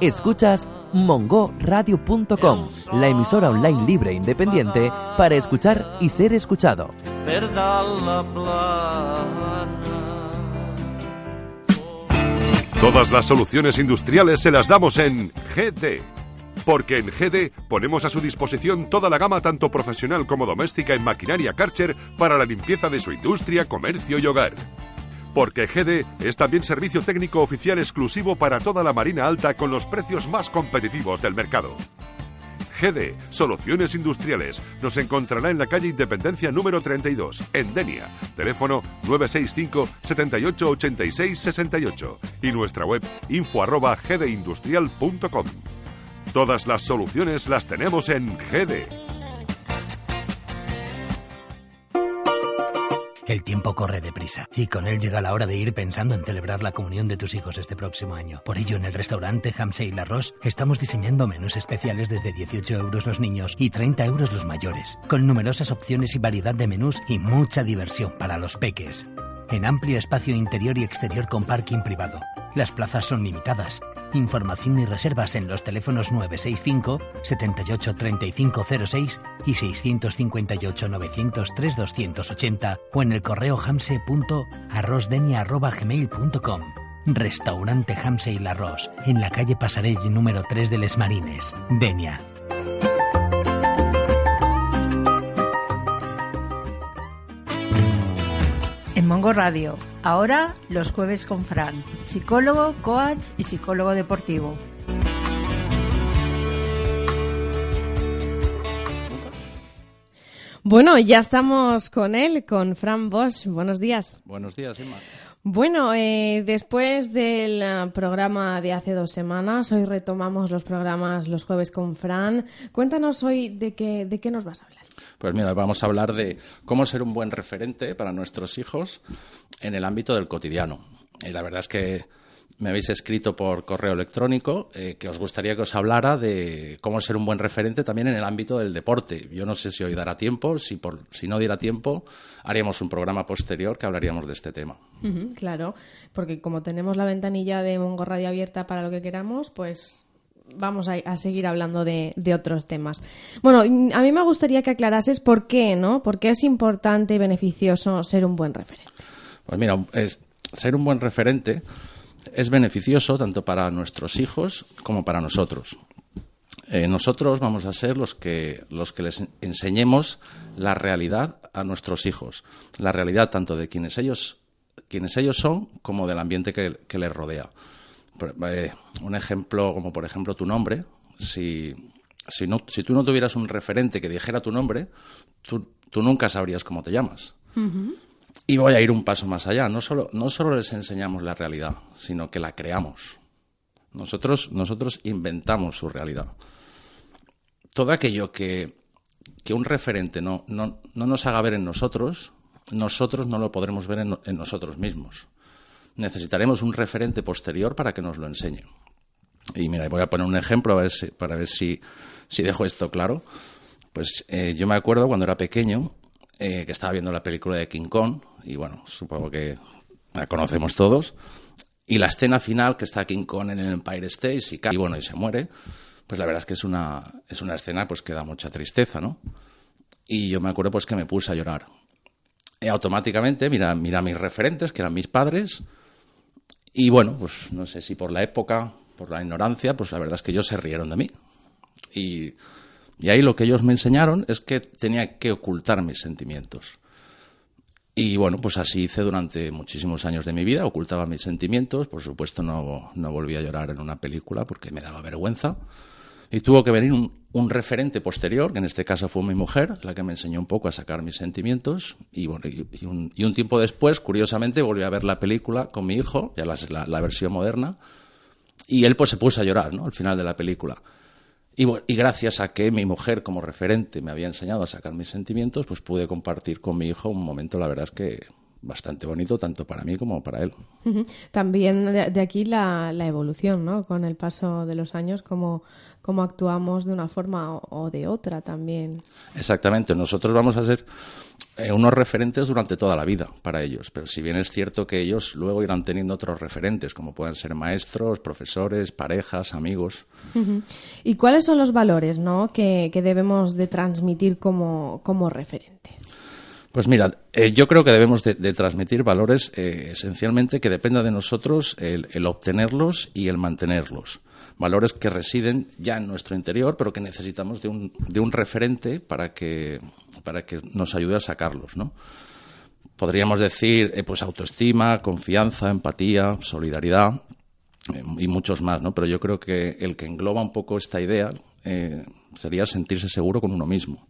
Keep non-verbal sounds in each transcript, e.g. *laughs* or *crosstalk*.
Escuchas mongoradio.com, la emisora online libre e independiente para escuchar y ser escuchado. Todas las soluciones industriales se las damos en GD. Porque en GD ponemos a su disposición toda la gama tanto profesional como doméstica en maquinaria Karcher para la limpieza de su industria, comercio y hogar. Porque GD es también servicio técnico oficial exclusivo para toda la Marina Alta con los precios más competitivos del mercado. GD, Soluciones Industriales. Nos encontrará en la calle Independencia número 32, en Denia. Teléfono 965 78 86 68 y nuestra web info arroba. Todas las soluciones las tenemos en GD. El tiempo corre deprisa y con él llega la hora de ir pensando en celebrar la comunión de tus hijos este próximo año. Por ello, en el restaurante Hamsey La estamos diseñando menús especiales desde 18 euros los niños y 30 euros los mayores, con numerosas opciones y variedad de menús y mucha diversión para los peques. En amplio espacio interior y exterior con parking privado. Las plazas son limitadas. Información y reservas en los teléfonos 965 78 3506 y 658 903 280 o en el correo hamse.arrosdenia.gmail.com. Restaurante Hamse y La Ros, en la calle Pasarell número 3 de Les Marines, Denia. Radio, ahora los jueves con Fran, psicólogo, coach y psicólogo deportivo. Bueno, ya estamos con él, con Fran Bosch. Buenos días. Buenos días, Emma. Bueno, eh, después del eh, programa de hace dos semanas, hoy retomamos los programas los jueves con Fran. Cuéntanos hoy de qué, de qué nos vas a hablar. Pues mira, vamos a hablar de cómo ser un buen referente para nuestros hijos en el ámbito del cotidiano. Y la verdad es que me habéis escrito por correo electrónico eh, que os gustaría que os hablara de cómo ser un buen referente también en el ámbito del deporte. Yo no sé si hoy dará tiempo, si, por, si no diera tiempo, haríamos un programa posterior que hablaríamos de este tema. Claro, porque como tenemos la ventanilla de Mongo Radio abierta para lo que queramos, pues vamos a, a seguir hablando de, de otros temas. Bueno, a mí me gustaría que aclarases por qué, ¿no? ¿Por qué es importante y beneficioso ser un buen referente? Pues mira, es, ser un buen referente es beneficioso tanto para nuestros hijos como para nosotros. Eh, nosotros vamos a ser los que, los que les enseñemos la realidad a nuestros hijos, la realidad tanto de quienes ellos, quienes ellos son como del ambiente que, que les rodea. Eh, un ejemplo como por ejemplo tu nombre, si, si, no, si tú no tuvieras un referente que dijera tu nombre, tú, tú nunca sabrías cómo te llamas. Y voy a ir un paso más allá. No solo, no solo les enseñamos la realidad, sino que la creamos. Nosotros, nosotros inventamos su realidad. Todo aquello que, que un referente no, no, no nos haga ver en nosotros, nosotros no lo podremos ver en, nosotros mismos. Necesitaremos un referente posterior para que nos lo enseñe. Y mira, voy a poner un ejemplo a ver si- para ver si, si dejo esto claro. Pues eh, yo me acuerdo cuando era pequeño eh, que estaba viendo la película de King Kong, y bueno, supongo que la conocemos todos, y la escena final que está King Kong en el Empire State y, cae, y bueno, y se muere, pues la verdad es que es una, es una escena pues que da mucha tristeza, ¿no? Y yo me acuerdo pues que me puse a llorar. Y automáticamente, mira, mira mis referentes, que eran mis padres, y bueno, pues no sé si por la época, por la ignorancia, pues la verdad es que ellos se rieron de mí. Y, y ahí lo que ellos me enseñaron es que tenía que ocultar mis sentimientos. Y bueno, pues así hice durante muchísimos años de mi vida, ocultaba mis sentimientos, por supuesto no, no volví a llorar en una película porque me daba vergüenza. Y tuvo que venir un, referente posterior, que en este caso fue mi mujer, la que me enseñó un poco a sacar mis sentimientos. Y, bueno, y, un, tiempo después, curiosamente, volví a ver la película con mi hijo, ya la, la, la, versión moderna, y él pues se puso a llorar ¿no? al final de la película. Y, y, gracias a que mi mujer como referente me había enseñado a sacar mis sentimientos, pues pude compartir con mi hijo un momento, la verdad es que bastante bonito tanto para mí como para él. También de, aquí la, la, evolución, ¿no? Con el paso de los años, cómo, cómo actuamos de una forma o, o, de otra también. Exactamente. Nosotros vamos a ser eh, unos referentes durante toda la vida para ellos, pero si bien es cierto que ellos luego irán teniendo otros referentes, como pueden ser maestros, profesores, parejas, amigos. ¿Y cuáles son los valores, ¿no? que, que debemos de transmitir como, como referentes? Pues mira, eh, yo creo que debemos de, transmitir valores eh, esencialmente que dependa de nosotros el, el, obtenerlos y el mantenerlos. Valores que residen ya en nuestro interior, pero que necesitamos de un, de un referente para que, para que nos ayude a sacarlos, ¿no? Podríamos decir, eh, pues autoestima, confianza, empatía, solidaridad y muchos más, ¿no? Pero yo creo que el que engloba un poco esta idea sería sentirse seguro con uno mismo.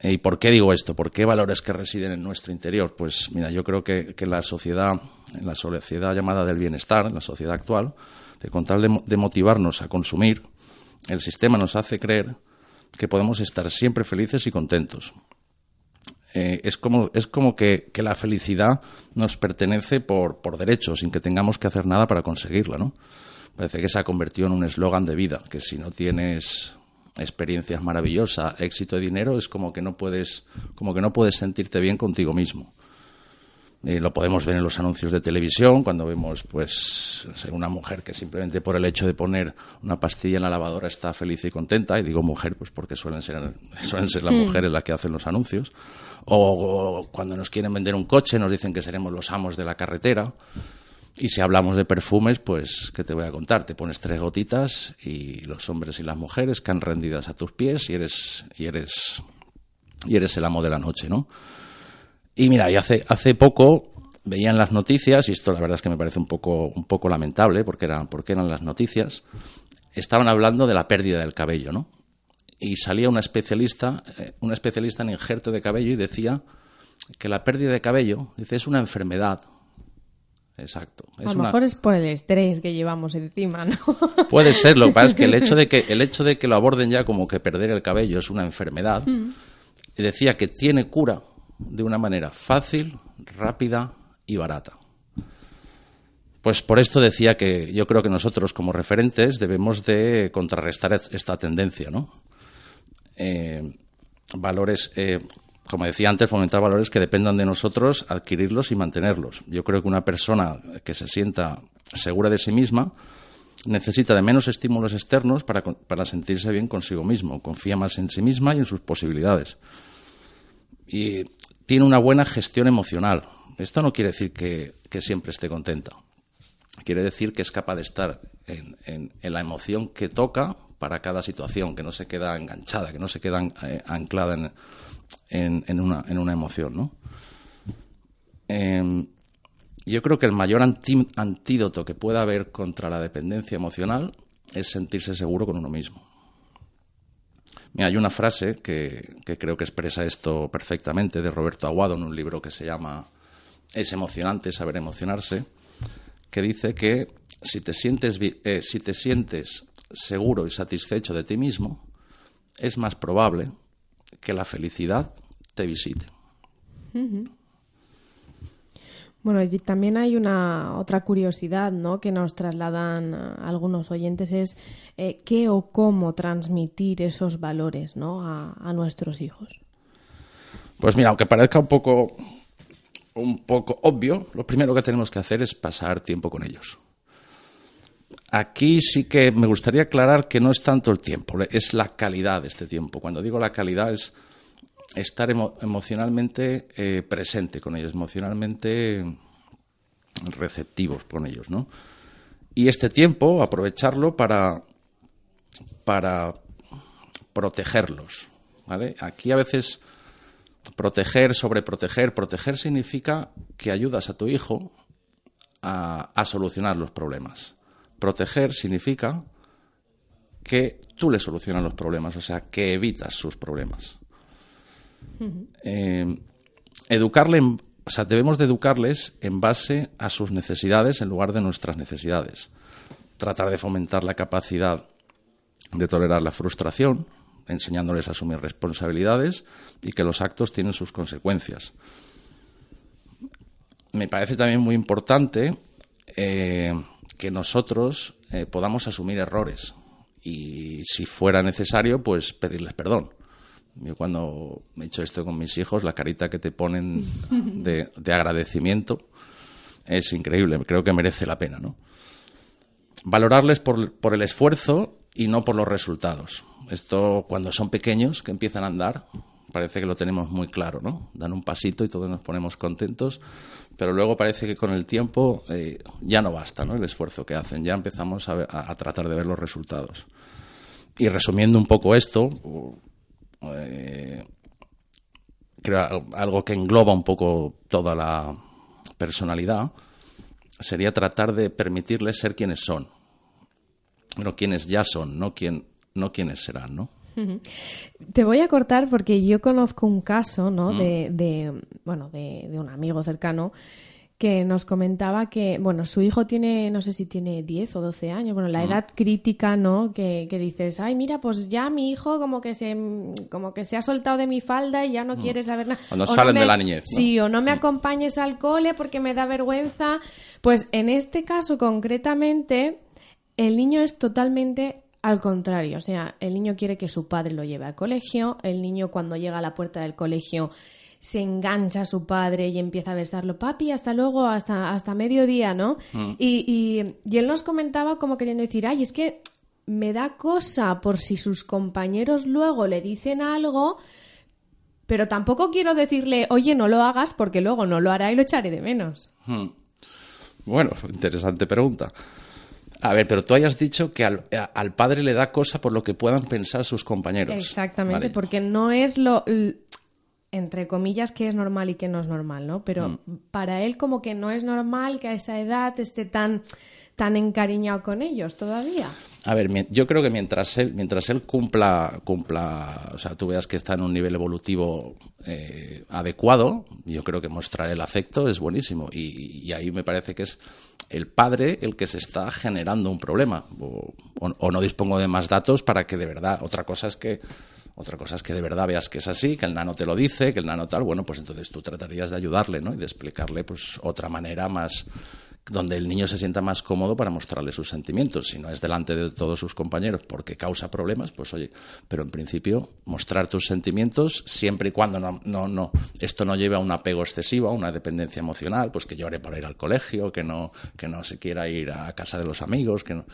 ¿Y por qué digo esto? ¿Por qué valores que residen en nuestro interior? Pues mira, yo creo que, que la sociedad, en la sociedad llamada del bienestar, en la sociedad actual, de con tal de, de, motivarnos a consumir, el sistema nos hace creer que podemos estar siempre felices y contentos. Eh, es como, es como que, que, la felicidad nos pertenece por, por derecho, sin que tengamos que hacer nada para conseguirla, ¿no? Parece que se ha convertido en un eslogan de vida, que si no tienes experiencias maravillosas, éxito y dinero, es como que no puedes, como que no puedes sentirte bien contigo mismo. Eh, lo podemos ver en los anuncios de televisión, cuando vemos pues una mujer que simplemente por el hecho de poner una pastilla en la lavadora está feliz y contenta, y digo mujer pues porque suelen ser, *laughs* suelen ser las mm. mujeres las que hacen los anuncios, o, o cuando nos quieren vender un coche nos dicen que seremos los amos de la carretera, y si hablamos de perfumes, pues, ¿qué te voy a contar? Te pones tres gotitas y los hombres y las mujeres caen rendidas a tus pies y eres, y eres, y eres el amo de la noche, ¿no? Y mira, y hace, hace poco veían las noticias, y esto la verdad es que me parece un poco, un poco lamentable, porque eran, porque eran las noticias, estaban hablando de la pérdida del cabello, ¿no? Y salía una especialista, eh, una especialista en injerto de cabello y decía que la pérdida de cabello, dice, es una enfermedad, Exacto. Es a lo una... mejor es por el estrés que llevamos encima, ¿no? Puede ser, lo que *laughs* pasa es que el hecho de que, el hecho de que lo aborden ya como que perder el cabello es una enfermedad, mm. y decía que tiene cura de una manera fácil, rápida y barata. Pues por esto decía que yo creo que nosotros como referentes debemos de contrarrestar esta tendencia, ¿no? Eh, valores, eh, como decía antes, fomentar valores que dependan de nosotros, adquirirlos y mantenerlos. Yo creo que una persona que se sienta segura de sí misma necesita de menos estímulos externos para, para sentirse bien consigo mismo, confía más en sí misma y en sus posibilidades. Y tiene una buena gestión emocional. Esto no quiere decir que, que siempre esté contenta. Quiere decir que es capaz de estar en, en, la emoción que toca para cada situación, que no se queda enganchada, que no se queda eh, anclada en, en, una, en una emoción, ¿no? Eh, yo creo que el mayor antídoto que pueda haber contra la dependencia emocional es sentirse seguro con uno mismo. Mira, hay una frase que, que, creo que expresa esto perfectamente de Roberto Aguado en un libro que se llama Es emocionante saber emocionarse, que dice que si te sientes, eh, si te sientes seguro y satisfecho de ti mismo, es más probable que la felicidad te visite. Uh -huh. Bueno, y también hay una otra curiosidad, ¿no? Que nos trasladan algunos oyentes es eh, qué o cómo transmitir esos valores, ¿no? A, a, nuestros hijos. Pues mira, aunque parezca un poco un poco obvio, lo primero que tenemos que hacer es pasar tiempo con ellos. Aquí sí que me gustaría aclarar que no es tanto el tiempo, es la calidad de este tiempo. Cuando digo la calidad es estar emo emocionalmente eh, presente con ellos, emocionalmente receptivos con ellos, ¿no? Y este tiempo aprovecharlo para para protegerlos, ¿vale? Aquí a veces proteger, sobreproteger, proteger significa que ayudas a tu hijo a, a solucionar los problemas. Proteger significa que tú le solucionas los problemas, o sea, que evitas sus problemas. Eh, educarle, o sea, debemos de educarles en base a sus necesidades en lugar de nuestras necesidades. Tratar de fomentar la capacidad de tolerar la frustración, enseñándoles a asumir responsabilidades y que los actos tienen sus consecuencias. Me parece también muy importante eh, que nosotros eh, podamos asumir errores y, si fuera necesario, pues pedirles perdón. Yo cuando he hecho esto con mis hijos, la carita que te ponen *laughs* de, agradecimiento es increíble. Creo que merece la pena, ¿no? Valorarles por, por el esfuerzo y no por los resultados. Esto cuando son pequeños, que empiezan a andar, parece que lo tenemos muy claro, ¿no? Dan un pasito y todos nos ponemos contentos, pero luego parece que con el tiempo eh, ya no basta, ¿no? El esfuerzo que hacen, ya empezamos a, tratar de ver los resultados. Y resumiendo un poco esto, eh, creo algo que engloba un poco toda la personalidad sería tratar de permitirles ser quienes son, no quienes ya son, no quién no quiénes serán, ¿no? Te voy a cortar porque yo conozco un caso, ¿no? Mm. De, bueno, de, un amigo cercano que nos comentaba que, bueno, su hijo tiene, no sé si tiene 10 o 12 años, bueno, la mm. edad crítica, ¿no? Que, dices, ay, mira, pues ya mi hijo como que se, como que se ha soltado de mi falda y ya no mm. quiere saber nada. Cuando salen de la niñez. Sí, o no me acompañes al cole porque me da vergüenza. Pues en este caso concretamente, el niño es totalmente al contrario, o sea, el niño quiere que su padre lo lleve al colegio, el niño cuando llega a la puerta del colegio se engancha a su padre y empieza a besarlo, papi, hasta luego, hasta, hasta mediodía, ¿no? Mm. Y, y, él nos comentaba como queriendo decir, ay, es que me da cosa por si sus compañeros luego le dicen algo, pero tampoco quiero decirle, oye, no lo hagas porque luego no lo hará y lo echaré de menos. Mm. Bueno, interesante pregunta. A ver, pero tú hayas dicho que al, padre le da cosa por lo que puedan pensar sus compañeros. Exactamente, porque no es lo entre comillas que es normal y que no es normal, ¿no? Pero mm. para él como que no es normal que a esa edad esté tan tan encariñado con ellos todavía. A ver, yo creo que mientras él, mientras él cumpla, cumpla, o sea, tú veas que está en un nivel evolutivo eh, adecuado, yo creo que mostrar el afecto es buenísimo. Y, ahí me parece que es el padre el que se está generando un problema. O, no dispongo de más datos para que de verdad, otra cosa es que otra cosa es que de verdad veas que es así, que el nano te lo dice, que el nano tal, bueno, pues entonces tú tratarías de ayudarle, ¿no? Y de explicarle, pues, otra manera más, donde el niño se sienta más cómodo para mostrarle sus sentimientos. Si no es delante de todos sus compañeros porque causa problemas, pues oye, pero en principio mostrar tus sentimientos siempre y cuando no, no, no, esto no lleve a un apego excesivo, a una dependencia emocional, pues que llore por ir al colegio, que no, que no se quiera ir a casa de los amigos, que no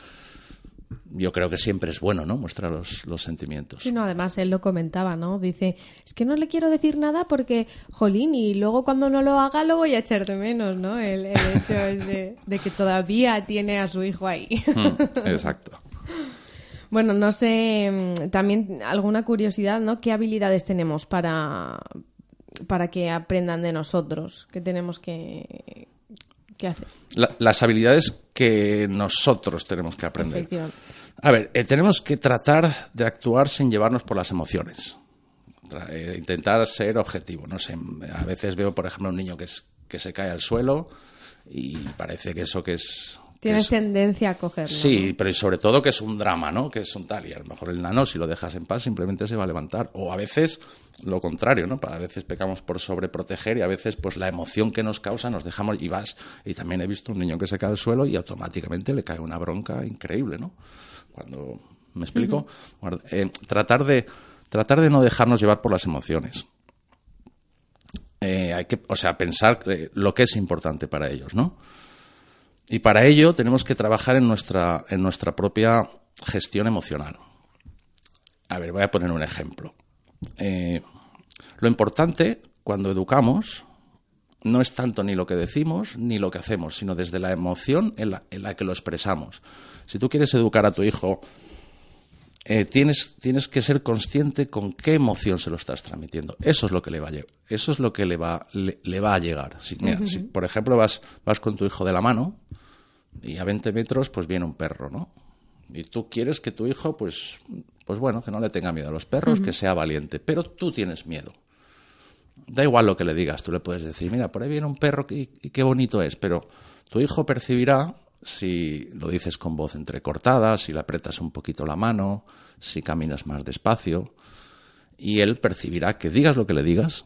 yo creo que siempre es bueno, ¿no? Mostrar los, los, sentimientos. Sí, no, además él lo comentaba, ¿no? Dice, es que no le quiero decir nada porque, jolín, y luego cuando no lo haga lo voy a echar de menos, ¿no? El, hecho de, de, que todavía tiene a su hijo ahí. Mm, *laughs* exacto. Bueno, no sé, mm, también alguna curiosidad, ¿no? ¿Qué habilidades tenemos para, para que aprendan de nosotros? ¿Qué tenemos que, ¿Qué hace? las habilidades que nosotros tenemos que aprender. A ver, eh, tenemos que tratar de actuar sin llevarnos por las emociones. Eh, intentar ser objetivo. No sé, a veces veo, por ejemplo, un niño que, es, que se cae al suelo y parece que eso que es Tienes tendencia a cogerlo. Sí, pero sobre todo que es un drama, ¿no? Que es un tal. Y a lo mejor el nano, si lo dejas en paz, simplemente se va a levantar. O a veces lo contrario, ¿no? A veces pecamos por sobreproteger y a veces, pues la emoción que nos causa nos dejamos y vas. Y también he visto un niño que se cae al suelo y automáticamente le cae una bronca increíble, ¿no? Cuando. ¿Me explico? Eh, tratar, de, tratar de no dejarnos llevar por las emociones. Eh, hay que, o sea, pensar lo que es importante para ellos, ¿no? Y para ello tenemos que trabajar en nuestra, en nuestra propia gestión emocional. A ver, voy a poner un ejemplo. Eh, lo importante cuando educamos no es tanto ni lo que decimos ni lo que hacemos, sino desde la emoción en la, en la que lo expresamos. Si tú quieres educar a tu hijo, eh, tienes, tienes que ser consciente con qué emoción se lo estás transmitiendo. Eso es lo que le va a, eso es lo que le va, le, va a llegar. Si, si, por ejemplo, vas, vas con tu hijo de la mano y a 20 metros pues viene un perro, ¿no? Y tú quieres que tu hijo, pues, pues bueno, que no le tenga miedo a los perros, que sea valiente, pero tú tienes miedo. Da igual lo que le digas, tú le puedes decir, mira, por ahí viene un perro y, y qué bonito es, pero tu hijo percibirá si lo dices con voz entrecortada, si le apretas un poquito la mano, si caminas más despacio, y él percibirá que digas lo que le digas,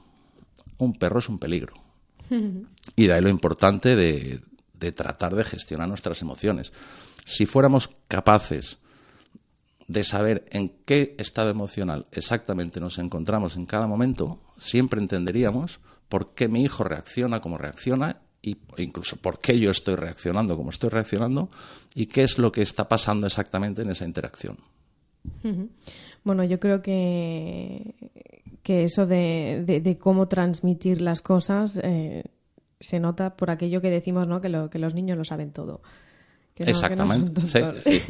un perro es un peligro. *laughs* Y de ahí lo importante de, de tratar de gestionar nuestras emociones. Si fuéramos capaces de saber en qué estado emocional exactamente nos encontramos en cada momento, siempre entenderíamos por qué mi hijo reacciona como reacciona y incluso por qué yo estoy reaccionando como estoy reaccionando y qué es lo que está pasando exactamente en esa interacción. Bueno, yo creo que, que eso de, de, cómo transmitir las cosas eh, se nota por aquello que decimos, ¿no? Que, lo, que los niños lo saben todo. Exactamente.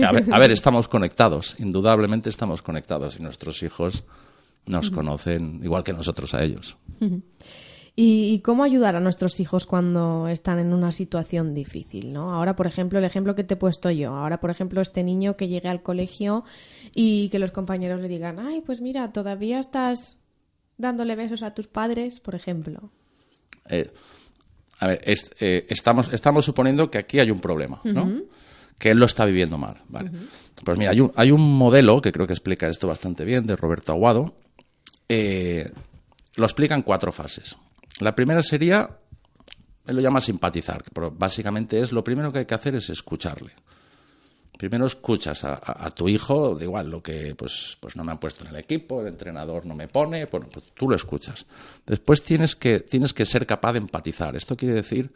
a, ver, estamos conectados, indudablemente estamos conectados y nuestros hijos nos conocen igual que nosotros a ellos. ¿Y cómo ayudar a nuestros hijos cuando están en una situación difícil? ¿no? Ahora, por ejemplo, el ejemplo que te he puesto yo. Ahora, por ejemplo, este niño que llegue al colegio y que los compañeros le digan, ay, pues mira, todavía estás dándole besos a tus padres, por ejemplo. Eh, a ver, eh, estamos, estamos suponiendo que aquí hay un problema, ¿no? Que él lo está viviendo mal, ¿vale? Pues mira, hay un, hay un modelo que creo que explica esto bastante bien, de Roberto Aguado. Eh, lo explica en cuatro fases. La primera sería, él lo llama simpatizar, pero básicamente es lo primero que hay que hacer es escucharle. Primero escuchas a, tu hijo, da igual lo que, pues, pues no me han puesto en el equipo, el entrenador no me pone, bueno, pues tú lo escuchas. Después tienes que, tienes que ser capaz de empatizar. Esto quiere decir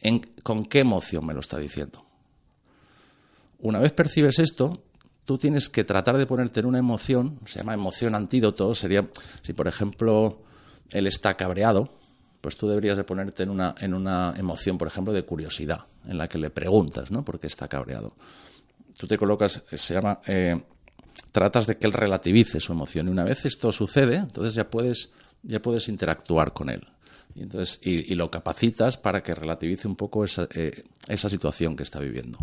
en, con qué emoción me lo está diciendo. Una vez percibes esto, tú tienes que tratar de ponerte en una emoción, se llama emoción antídoto, sería si por ejemplo él está cabreado, pues tú deberías de ponerte en una, en una emoción, por ejemplo, de curiosidad, en la que le preguntas, ¿no? ¿Por qué está cabreado? Tú te colocas, se llama, eh, tratas de que él relativice su emoción. Y una vez esto sucede, entonces ya puedes, ya puedes interactuar con él. Y, entonces, y, lo capacitas para que relativice un poco esa, eh, esa situación que está viviendo.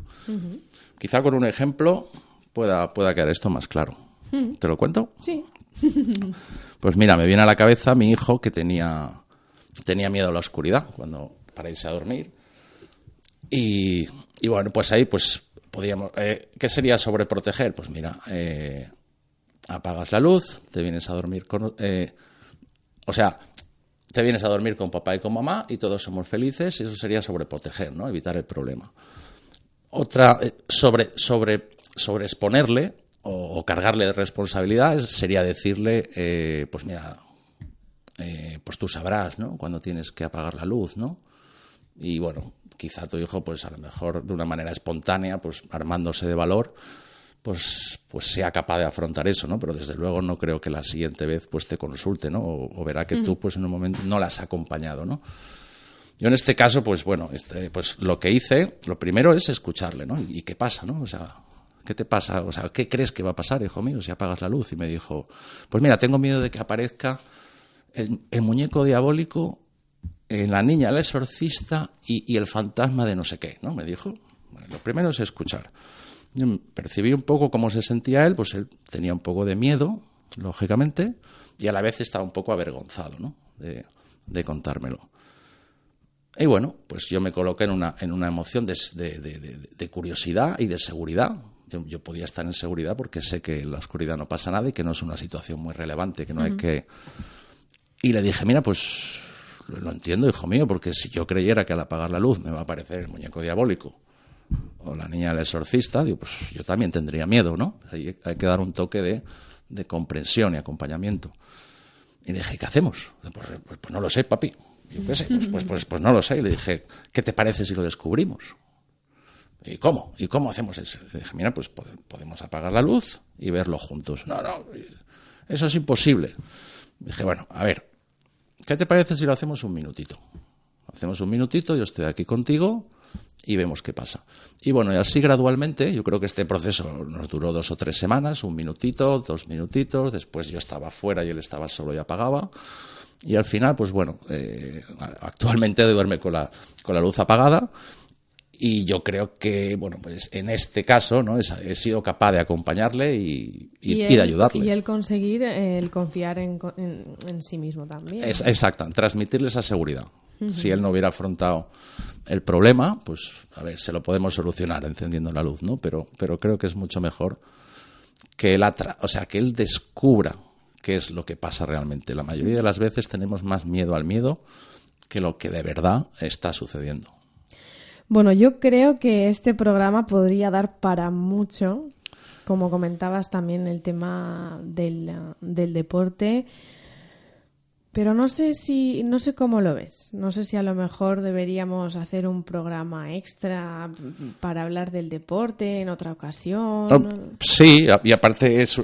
Quizá con un ejemplo pueda, pueda quedar esto más claro. ¿Te lo cuento? Sí. *laughs* Pues mira, me viene a la cabeza mi hijo que tenía, tenía miedo a la oscuridad cuando para irse a dormir. Y, bueno, pues ahí pues podíamos... Eh, ¿Qué sería sobreproteger? Pues mira, eh, apagas la luz, te vienes a dormir con... Eh, o sea, te vienes a dormir con papá y con mamá y todos somos felices y eso sería sobreproteger, ¿no? Evitar el problema. Otra, sobre, sobre, sobre o, cargarle de responsabilidades sería decirle, eh, pues mira, eh, pues tú sabrás, ¿no? Cuando tienes que apagar la luz, ¿no? Y bueno, quizá tu hijo, pues a lo mejor de una manera espontánea, pues armándose de valor, pues, pues sea capaz de afrontar eso, ¿no? Pero desde luego no creo que la siguiente vez pues te consulte, ¿no? O, verá que tú pues en un momento no la has acompañado, ¿no? Yo en este caso, pues bueno, este, pues lo que hice, lo primero es escucharle, ¿no? ¿Y qué pasa, no? O sea, ¿qué te pasa? O sea, ¿qué crees que va a pasar, hijo mío, si apagas la luz? Y me dijo, pues mira, tengo miedo de que aparezca el, muñeco diabólico, eh, la niña, el exorcista y, el fantasma de no sé qué, ¿no? Me dijo. lo primero es escuchar. Yo percibí un poco cómo se sentía él, pues él tenía un poco de miedo, lógicamente, y a la vez estaba un poco avergonzado, ¿no? De, de contármelo. Y bueno, pues yo me coloqué en una, en una emoción de, de, de curiosidad y de seguridad, yo, podía estar en seguridad porque sé que en la oscuridad no pasa nada y que no es una situación muy relevante, que no hay que... Y le dije, mira, pues lo entiendo, hijo mío, porque si yo creyera que al apagar la luz me va a aparecer el muñeco diabólico o la niña del exorcista, digo, pues yo también tendría miedo, ¿no? Hay, hay que dar un toque de, de, comprensión y acompañamiento. Y le dije, ¿qué hacemos? Pues, pues, pues no lo sé, papi. Yo qué sé, pues, pues, pues, pues, no lo sé. Y le dije, ¿qué te parece si lo descubrimos? ¿Y cómo? ¿Y cómo hacemos eso? Y dije, mira, pues podemos apagar la luz y verlo juntos. No, no, eso es imposible. dije, bueno, a ver, ¿qué te parece si lo hacemos un minutito? Hacemos un minutito, yo estoy aquí contigo y vemos qué pasa. Y bueno, y así gradualmente, yo creo que este proceso nos duró dos o tres semanas, un minutito, dos minutitos, después yo estaba fuera y él estaba solo y apagaba. Y al final, pues bueno, eh, actualmente duerme con la, con la luz apagada y yo creo que, bueno, pues en este caso, ¿no? He, sido capaz de acompañarle y, y, de ayudarle. Y el conseguir el confiar en, en, sí mismo también. Es, exacto, transmitirle esa seguridad. Si él no hubiera afrontado el problema, pues, a ver, se lo podemos solucionar encendiendo la luz, ¿no? Pero, pero creo que es mucho mejor que él, atra o sea, que él descubra qué es lo que pasa realmente. La mayoría de las veces tenemos más miedo al miedo que lo que de verdad está sucediendo. Bueno, yo creo que este programa podría dar para mucho, como comentabas también el tema del, del deporte. Pero no sé si, no sé cómo lo ves. No sé si a lo mejor deberíamos hacer un programa extra para hablar del deporte en otra ocasión. Ah, sí, y aparte es,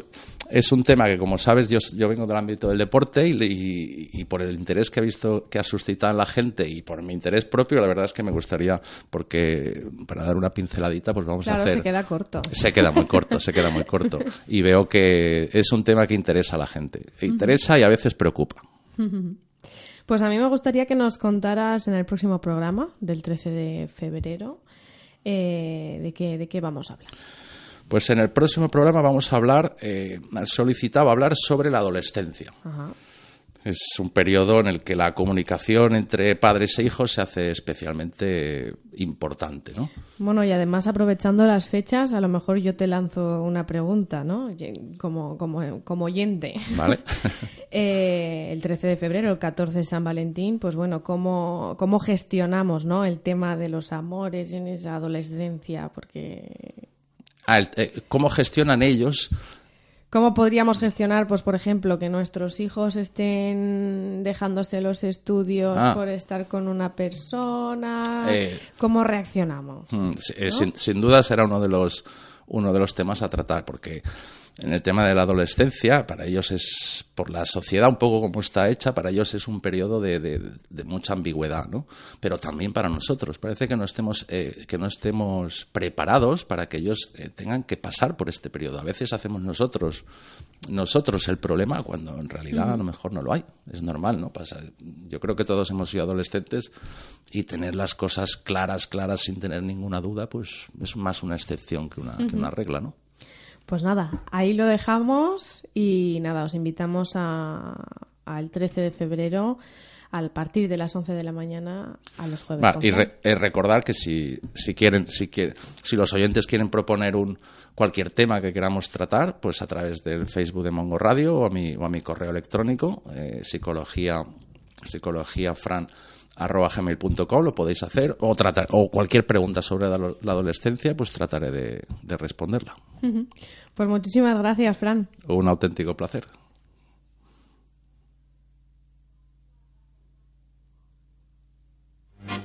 es un tema que, como sabes, yo, yo vengo del ámbito del deporte y, y, por el interés que he visto que ha suscitado en la gente y por mi interés propio, la verdad es que me gustaría, porque para dar una pinceladita, pues vamos a hacer. se queda corto. Se queda muy corto, se queda muy corto. *laughs* Y veo que es un tema que interesa a la gente. Interesa y a veces preocupa. *laughs* Pues a mí me gustaría que nos contaras en el próximo programa del 13 de febrero eh, de, qué, de qué vamos a hablar. Pues en el próximo programa vamos a hablar, eh, solicitado hablar sobre la adolescencia. Ajá. Es un periodo en el que la comunicación entre padres e hijos se hace especialmente importante, ¿no? Bueno, y además aprovechando las fechas, a lo mejor yo te lanzo una pregunta, ¿no? Como, como, como oyente. Vale. *laughs* Eh, el 13 de febrero, el 14 de San Valentín, pues bueno, ¿cómo, cómo gestionamos, ¿no? El tema de los amores en esa adolescencia, porque... Eh, ¿Cómo gestionan ellos ¿Cómo podríamos gestionar, pues, por ejemplo, que nuestros hijos estén dejándose los estudios ah. por estar con una persona? Eh. ¿Cómo reaccionamos? Mm, eh, sin, sin, duda será uno de los uno de los temas a tratar, porque en el tema de la adolescencia, para ellos es, por la sociedad un poco como está hecha, para ellos es un periodo de, de, mucha ambigüedad, ¿no? Pero también para nosotros. Parece que no estemos, eh, que no estemos preparados para que ellos eh, tengan que pasar por este periodo. A veces hacemos nosotros, nosotros el problema cuando en realidad a lo mejor no lo hay. Es normal, ¿no? Pasa. Yo creo que todos hemos sido adolescentes y tener las cosas claras, claras, sin tener ninguna duda, pues es más una excepción que una, que una regla, ¿no? Pues nada, ahí lo dejamos y nada, os invitamos al 13 de febrero al partir de las 11 de la mañana a los jueves. y eh, recordar que si, si quieren, si si los oyentes quieren proponer un cualquier tema que queramos tratar, pues a través del Facebook de Mongo Radio o a mi, o a mi correo electrónico, eh, psicología, psicología fran arroba gmail.com, lo podéis hacer, o, tratar, o cualquier pregunta sobre la, adolescencia, pues trataré de, de responderla. Pues muchísimas gracias, Fran. Un auténtico placer.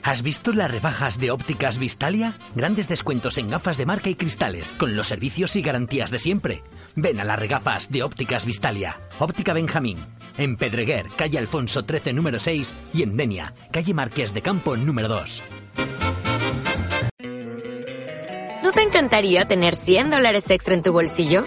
¿Has visto las rebajas de ópticas Vistalia? Grandes descuentos en gafas de marca y cristales, con los servicios y garantías de siempre. Ven a las regafas de ópticas Vistalia. Óptica Benjamín. En Pedreguer, calle Alfonso 13, número 6. Y en Denia, calle Marqués de Campo, número 2. ¿No te encantaría tener 100 dólares extra en tu bolsillo?